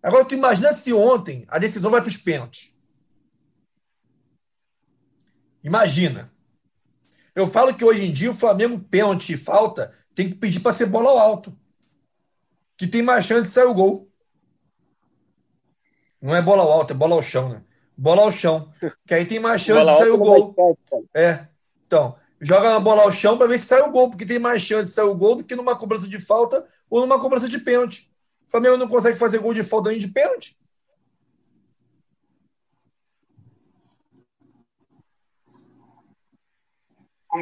Agora, tu imagina se ontem a decisão vai para os pênaltis. Imagina. Eu falo que hoje em dia o Flamengo, pênalti e falta, tem que pedir para ser bola ao alto. Que tem mais chance de sair o gol. Não é bola ao alto, é bola ao chão, né? Bola ao chão. Que aí tem mais chance de sair o gol. É. Então, joga a bola ao chão para ver se sai o gol, porque tem mais chance de sair o gol do que numa cobrança de falta ou numa cobrança de pênalti. O Flamengo não consegue fazer gol de falta nem de pênalti.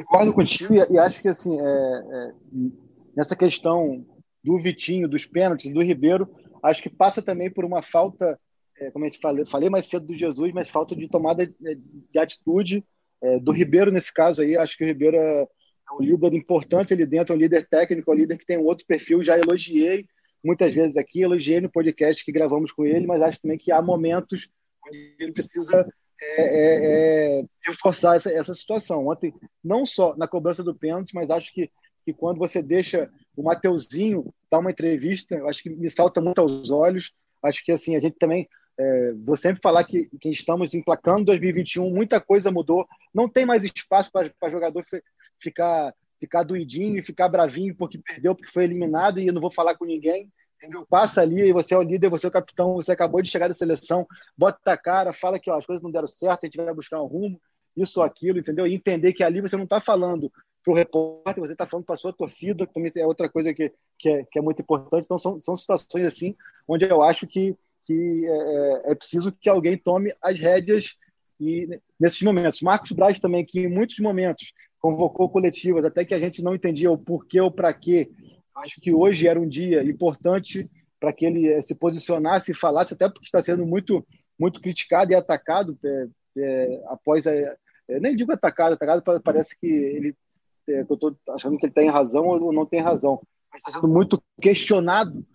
Concordo contigo e, e acho que assim, é, é, nessa questão do Vitinho, dos pênaltis, do Ribeiro, acho que passa também por uma falta, é, como a gente falei, falei mais cedo do Jesus, mas falta de tomada de atitude é, do Ribeiro nesse caso aí. Acho que o Ribeiro é, é um líder importante ali dentro, é um líder técnico, é um líder que tem um outro perfil. Já elogiei muitas vezes aqui, elogiei no podcast que gravamos com ele, mas acho também que há momentos onde ele precisa é, é, é, reforçar essa, essa situação. Ontem, não só na cobrança do pênalti, mas acho que, que quando você deixa o Mateuzinho dar uma entrevista, acho que me salta muito aos olhos. Acho que assim a gente também é, vou sempre falar que, que estamos emplacando 2021, muita coisa mudou. Não tem mais espaço para jogador ficar ficar doidinho e ficar bravinho porque perdeu, porque foi eliminado e eu não vou falar com ninguém. Entendeu? Passa ali, e você é o líder, você é o capitão, você acabou de chegar da seleção, bota a cara, fala que ó, as coisas não deram certo, a gente vai buscar um rumo, isso ou aquilo, entendeu? E entender que ali você não está falando para o repórter, você está falando para a sua torcida, que também é outra coisa que, que, é, que é muito importante. Então, são, são situações assim, onde eu acho que, que é, é, é preciso que alguém tome as rédeas e nesses momentos. Marcos Braz também, que em muitos momentos convocou coletivas, até que a gente não entendia o porquê ou para quê, Acho que hoje era um dia importante para que ele eh, se posicionasse e falasse, até porque está sendo muito, muito criticado e atacado é, é, após a. É, nem digo atacado, atacado parece que ele. que eu estou achando que ele tem razão ou não tem razão, mas está sendo muito questionado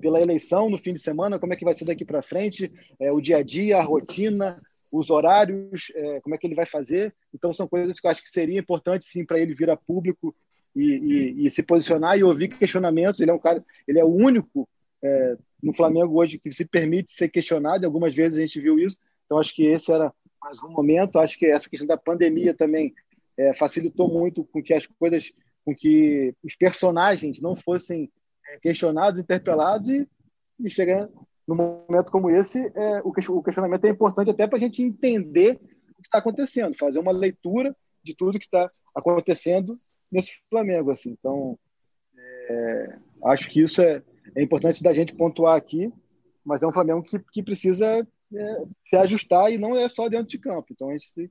pela eleição no fim de semana, como é que vai ser daqui para frente, o dia a dia, a rotina, os horários, como é que ele vai fazer. Então, são coisas que eu acho que seria importante, sim, para ele vir a público e, e, e, se posicionar e ouvir questionamentos. Ele é um cara, ele é o único é, no Flamengo hoje que se permite ser questionado. Algumas vezes a gente viu isso. Então acho que esse era mais um momento. Acho que essa questão da pandemia também é, facilitou muito com que as coisas, com que os personagens não fossem é, questionados, interpelados e, e chegando num momento como esse, é, o questionamento é importante até para a gente entender o que está acontecendo, fazer uma leitura de tudo que está acontecendo nesse Flamengo, assim. Então, é, acho que isso é, é importante da gente pontuar aqui, mas é um Flamengo que, que precisa é, se ajustar e não é só dentro de campo. Então, a gente,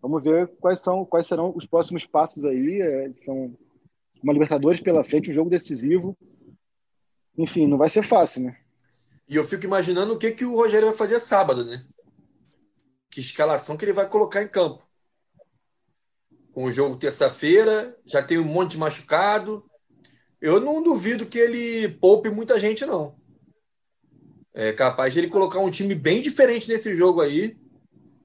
vamos ver quais são quais serão os próximos passos aí. É, são uma Libertadores pela frente, um jogo decisivo. Enfim, não vai ser fácil, né? E eu fico imaginando o que, que o Rogério vai fazer sábado, né? Que escalação que ele vai colocar em campo com o jogo terça-feira, já tem um monte de machucado. Eu não duvido que ele poupe muita gente, não. É capaz de ele colocar um time bem diferente nesse jogo aí,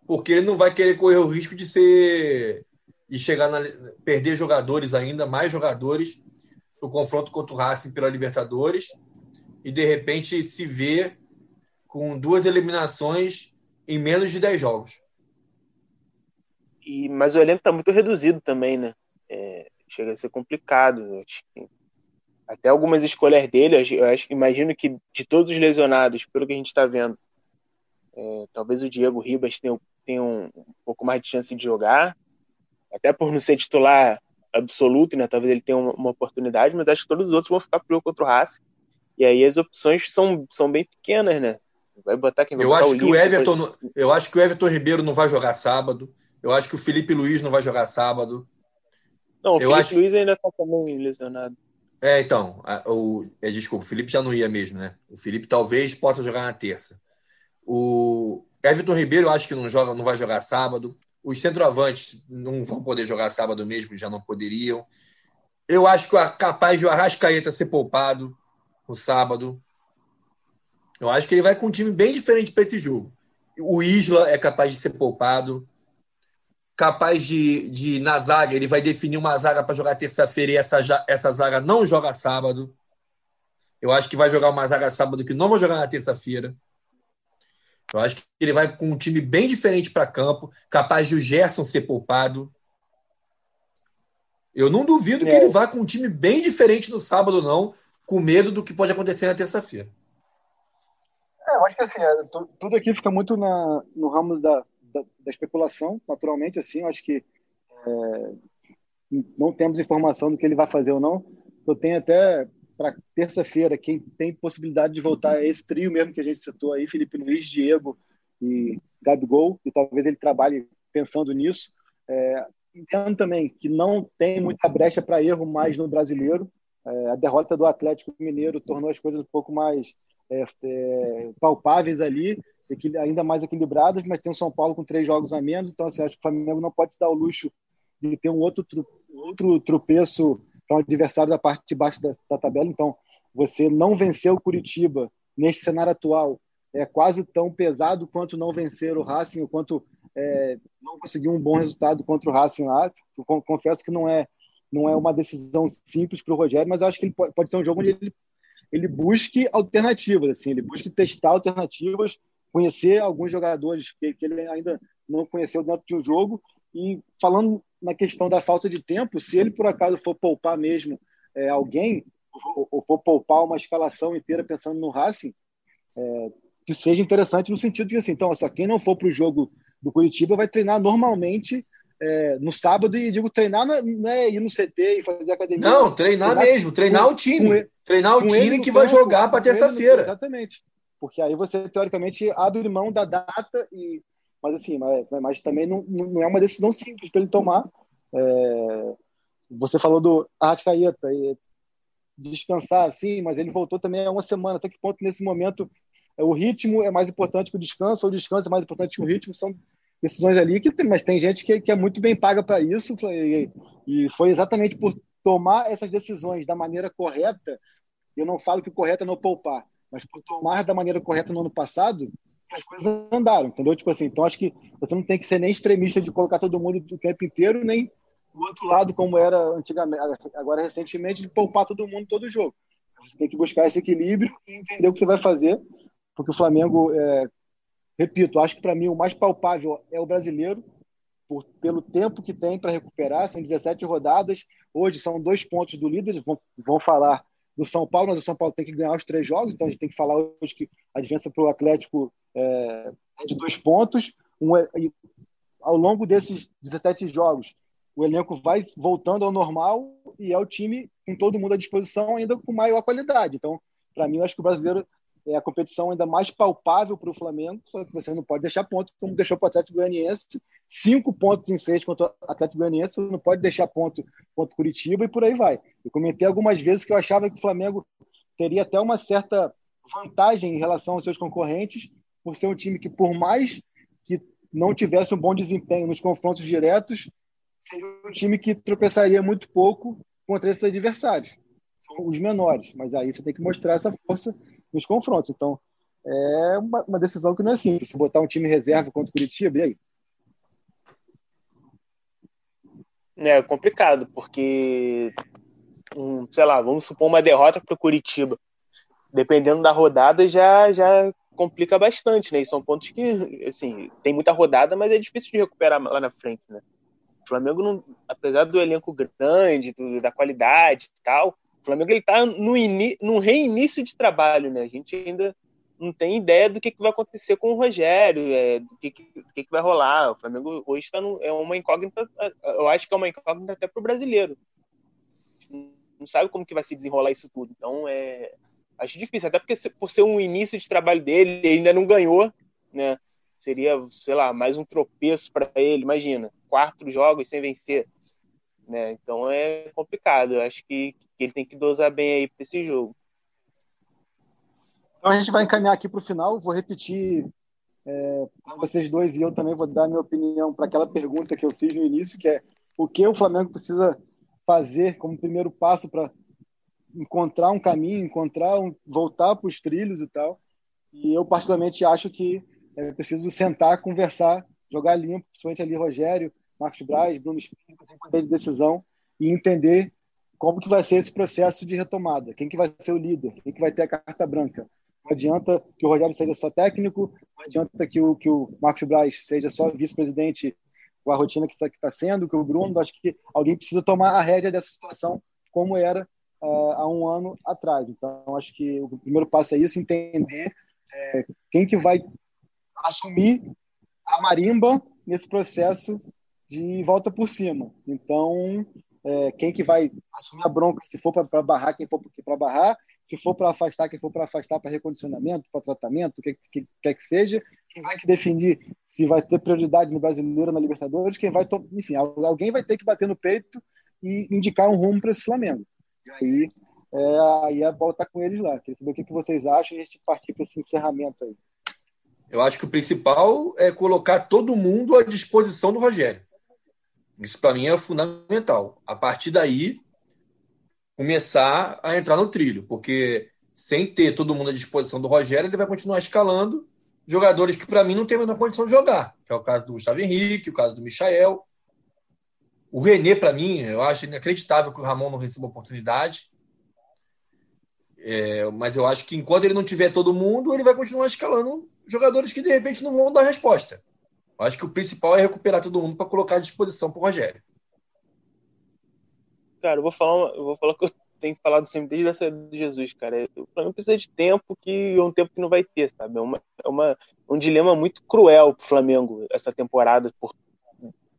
porque ele não vai querer correr o risco de ser e chegar na perder jogadores ainda, mais jogadores no confronto contra o Racing pela Libertadores e de repente se ver com duas eliminações em menos de 10 jogos. E, mas o elenco está muito reduzido também, né? É, chega a ser complicado. Até algumas escolhas dele, eu acho, imagino que de todos os lesionados, pelo que a gente está vendo, é, talvez o Diego Ribas tenha, tenha um, um, pouco mais de chance de jogar, até por não ser titular absoluto, né? Talvez ele tenha uma, uma oportunidade, mas acho que todos os outros vão ficar pro contra o Racing. E aí as opções são, são bem pequenas, né? Vai botar quem vai eu acho o que o Everton, depois... eu acho que o Everton Ribeiro não vai jogar sábado. Eu acho que o Felipe Luiz não vai jogar sábado. Não, o eu Felipe acho... Luiz ainda está também lesionado. É, então, a, o, é, desculpa, o Felipe já não ia mesmo, né? O Felipe talvez possa jogar na terça. O Everton Ribeiro, eu acho que não joga, não vai jogar sábado. Os centroavantes não vão poder jogar sábado mesmo, já não poderiam. Eu acho que é capaz de o Arrascaeta ser poupado no sábado. Eu acho que ele vai com um time bem diferente para esse jogo. o Isla é capaz de ser poupado. Capaz de, de na zaga, ele vai definir uma zaga para jogar terça-feira e essa, essa zaga não joga sábado. Eu acho que vai jogar uma zaga sábado que não vai jogar na terça-feira. Eu acho que ele vai com um time bem diferente para campo, capaz de o Gerson ser poupado. Eu não duvido é. que ele vá com um time bem diferente no sábado, não, com medo do que pode acontecer na terça-feira. É, eu acho que assim, é, tudo aqui fica muito na, no ramo da, da, da especulação, naturalmente, assim, acho que é, não temos informação do que ele vai fazer ou não. Eu tenho até para terça-feira, quem tem possibilidade de voltar é esse trio mesmo que a gente citou aí, Felipe Luiz, Diego e Gabigol, e talvez ele trabalhe pensando nisso. É, entendo também que não tem muita brecha para erro mais no brasileiro. É, a derrota do Atlético Mineiro tornou as coisas um pouco mais é, é, palpáveis ali, ainda mais equilibradas, mas tem o São Paulo com três jogos a menos, então assim, acho que o Flamengo não pode se dar o luxo de ter um outro, outro tropeço para um adversário da parte de baixo da, da tabela. Então, você não vencer o Curitiba neste cenário atual é quase tão pesado quanto não vencer o Racing, quanto é, não conseguir um bom resultado contra o Racing lá. Confesso que não é não é uma decisão simples para o Rogério, mas acho que ele pode, pode ser um jogo onde ele, ele busque alternativas, assim, ele busque testar alternativas, conhecer alguns jogadores que, que ele ainda não conheceu dentro de um jogo. E falando na questão da falta de tempo, se ele por acaso for poupar mesmo é, alguém, ou, ou, for poupar uma escalação inteira pensando no Racing, é, que seja interessante no sentido de assim, então, só quem não for para o jogo do Curitiba vai treinar normalmente é, no sábado e digo treinar não é, não é ir no CT e fazer academia. Não, treinar, treinar mesmo, treinar com, o time. Treinar o time que vai jogar para terça-feira. Exatamente. Porque aí você, teoricamente, abre mão da data e mas assim, mas, mas também não, não é uma decisão simples para ele tomar. É, você falou do Arrascaeta, descansar, sim, mas ele voltou também há uma semana. Até que ponto nesse momento é, o ritmo é mais importante que o descanso, ou o descanso é mais importante que o ritmo? São decisões ali que tem, mas tem gente que, que é muito bem paga para isso e, e foi exatamente por tomar essas decisões da maneira correta. Eu não falo que o correto é não poupar, mas por tomar da maneira correta no ano passado, as coisas andaram, entendeu? Tipo assim, então acho que você não tem que ser nem extremista de colocar todo mundo o tempo inteiro, nem o outro lado, como era antigamente, agora recentemente, de poupar todo mundo todo jogo. Você tem que buscar esse equilíbrio e entender o que você vai fazer, porque o Flamengo, é, repito, acho que para mim o mais palpável é o brasileiro, por, pelo tempo que tem para recuperar, são 17 rodadas, hoje são dois pontos do líder, vão, vão falar do São Paulo, mas o São Paulo tem que ganhar os três jogos, então a gente tem que falar hoje que a diferença para o Atlético é, é, de dois pontos. Um, é, ao longo desses 17 jogos, o elenco vai voltando ao normal e é o time com todo mundo à disposição, ainda com maior qualidade. Então, para mim, eu acho que o brasileiro é a competição ainda mais palpável para o Flamengo, só que você não pode deixar ponto, como deixou para o Atlético Goianiense, cinco pontos em seis contra o Atlético Goianiense, você não pode deixar ponto contra o Curitiba e por aí vai. Eu comentei algumas vezes que eu achava que o Flamengo teria até uma certa vantagem em relação aos seus concorrentes, por ser um time que, por mais que não tivesse um bom desempenho nos confrontos diretos, seria um time que tropeçaria muito pouco contra esses adversários. Os menores, mas aí você tem que mostrar essa força nos confrontos. Então, é uma, uma decisão que não é simples. Botar um time reserva contra o Curitiba, e aí? É complicado, porque, um, sei lá, vamos supor uma derrota para o Curitiba. Dependendo da rodada, já, já complica bastante, né? E são pontos que, assim, tem muita rodada, mas é difícil de recuperar lá na frente, né? O Flamengo, não, apesar do elenco grande, do, da qualidade e tal, o Flamengo ele tá no, no reinício de trabalho, né? A gente ainda não tem ideia do que, que vai acontecer com o Rogério, é, do, que, que, que, que vai rolar. O Flamengo hoje está é uma incógnita, eu acho que é uma incógnita até para o brasileiro. Não sabe como que vai se desenrolar isso tudo. Então, é, acho difícil, até porque por ser um início de trabalho dele, ele ainda não ganhou, né? Seria, sei lá, mais um tropeço para ele, imagina, quatro jogos sem vencer. Né? Então é complicado. Eu acho que, que ele tem que dosar bem aí para esse jogo. Então a gente vai encaminhar aqui para o final. Vou repetir é, para vocês dois e eu também vou dar minha opinião para aquela pergunta que eu fiz no início, que é o que o Flamengo precisa fazer como primeiro passo para encontrar um caminho, encontrar um, voltar para os trilhos e tal. E eu particularmente acho que é preciso sentar, conversar, jogar limpo, principalmente ali Rogério, Marcos Braz, Bruno Espírito, tem poder de decisão e entender como que vai ser esse processo de retomada, quem que vai ser o líder, quem que vai ter a carta branca. Não adianta que o Rogério seja só técnico, não adianta que o, que o Marcos Braz seja só vice-presidente com a rotina que está tá sendo, que o Bruno, acho que alguém precisa tomar a rédea dessa situação como era uh, há um ano atrás. Então, acho que o primeiro passo é isso, entender é, quem que vai assumir a marimba nesse processo de volta por cima. Então, é, quem que vai assumir a bronca, se for para barrar, quem for para barrar, se for para afastar, quem for para afastar para recondicionamento, para tratamento, o que, que, quer que seja, quem vai que definir se vai ter prioridade no Brasileiro, na Libertadores, quem vai, enfim, alguém vai ter que bater no peito e indicar um rumo para esse Flamengo. E aí, é, aí é voltar com eles lá. Queria saber o que, que vocês acham e a gente partir para esse encerramento aí. Eu acho que o principal é colocar todo mundo à disposição do Rogério. Isso para mim é fundamental. A partir daí, começar a entrar no trilho, porque sem ter todo mundo à disposição do Rogério, ele vai continuar escalando jogadores que para mim não tem a menor condição de jogar, que é o caso do Gustavo Henrique, o caso do Michael. O René, para mim, eu acho inacreditável que o Ramon não receba oportunidade. É, mas eu acho que enquanto ele não tiver todo mundo, ele vai continuar escalando jogadores que de repente não vão dar resposta. Acho que o principal é recuperar todo mundo para colocar à disposição para o Rogério. Cara, eu vou falar, eu vou falar que eu tenho falado sempre desde a saída de Jesus, cara. O Flamengo precisa de tempo que é um tempo que não vai ter, sabe? É, uma, é uma, um dilema muito cruel pro Flamengo essa temporada por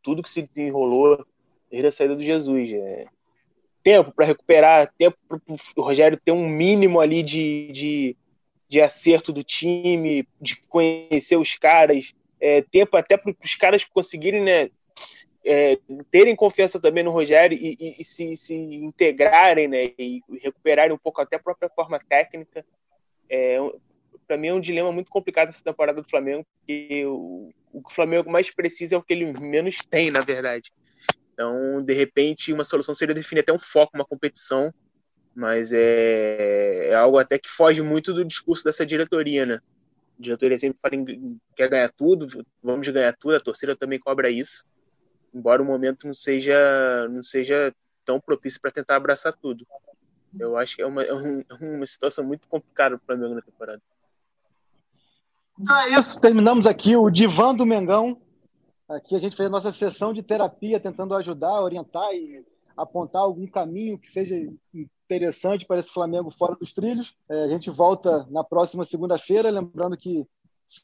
tudo que se desenrolou desde a saída do Jesus. É, tempo para recuperar, tempo para o Rogério ter um mínimo ali de, de, de acerto do time, de conhecer os caras, é, tempo até para os caras conseguirem né, é, terem confiança também no Rogério e, e, e se, se, integrarem né, e recuperarem um pouco até a própria forma técnica. É, para mim é um dilema muito complicado essa temporada do Flamengo, porque o, o que o Flamengo mais precisa é o que ele menos tem, na verdade. Então, de repente, uma solução seria definir até um foco, uma competição, mas é, é algo até que foge muito do discurso dessa diretoria, né? Diretoria sempre fala em quer ganhar tudo, vamos ganhar tudo, a torcida também cobra isso, embora o momento não seja, não seja tão propício para tentar abraçar tudo. Eu acho que é uma, é, é uma situação muito complicada para o Flamengo na temporada. Então é isso, terminamos aqui o Divã do Mengão. Aqui a gente fez a nossa sessão de terapia, tentando ajudar, orientar e apontar algum caminho que seja interessante para esse Flamengo fora dos trilhos. É, a gente volta na próxima segunda-feira, lembrando que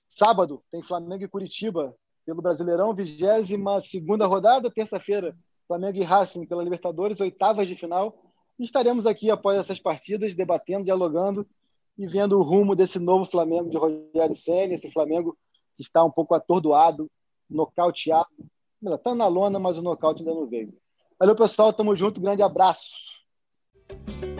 sábado tem Flamengo e Curitiba pelo Brasileirão, 22 segunda rodada, terça-feira Flamengo e Racing pela Libertadores, oitavas de final. Estaremos aqui após essas partidas, debatendo, dialogando e vendo o rumo desse novo Flamengo de Rogério Senna, esse Flamengo que está um pouco atordoado, nocauteado. Está na lona, mas o nocaute ainda não veio. Valeu, pessoal. Tamo junto. Grande abraço. Bye.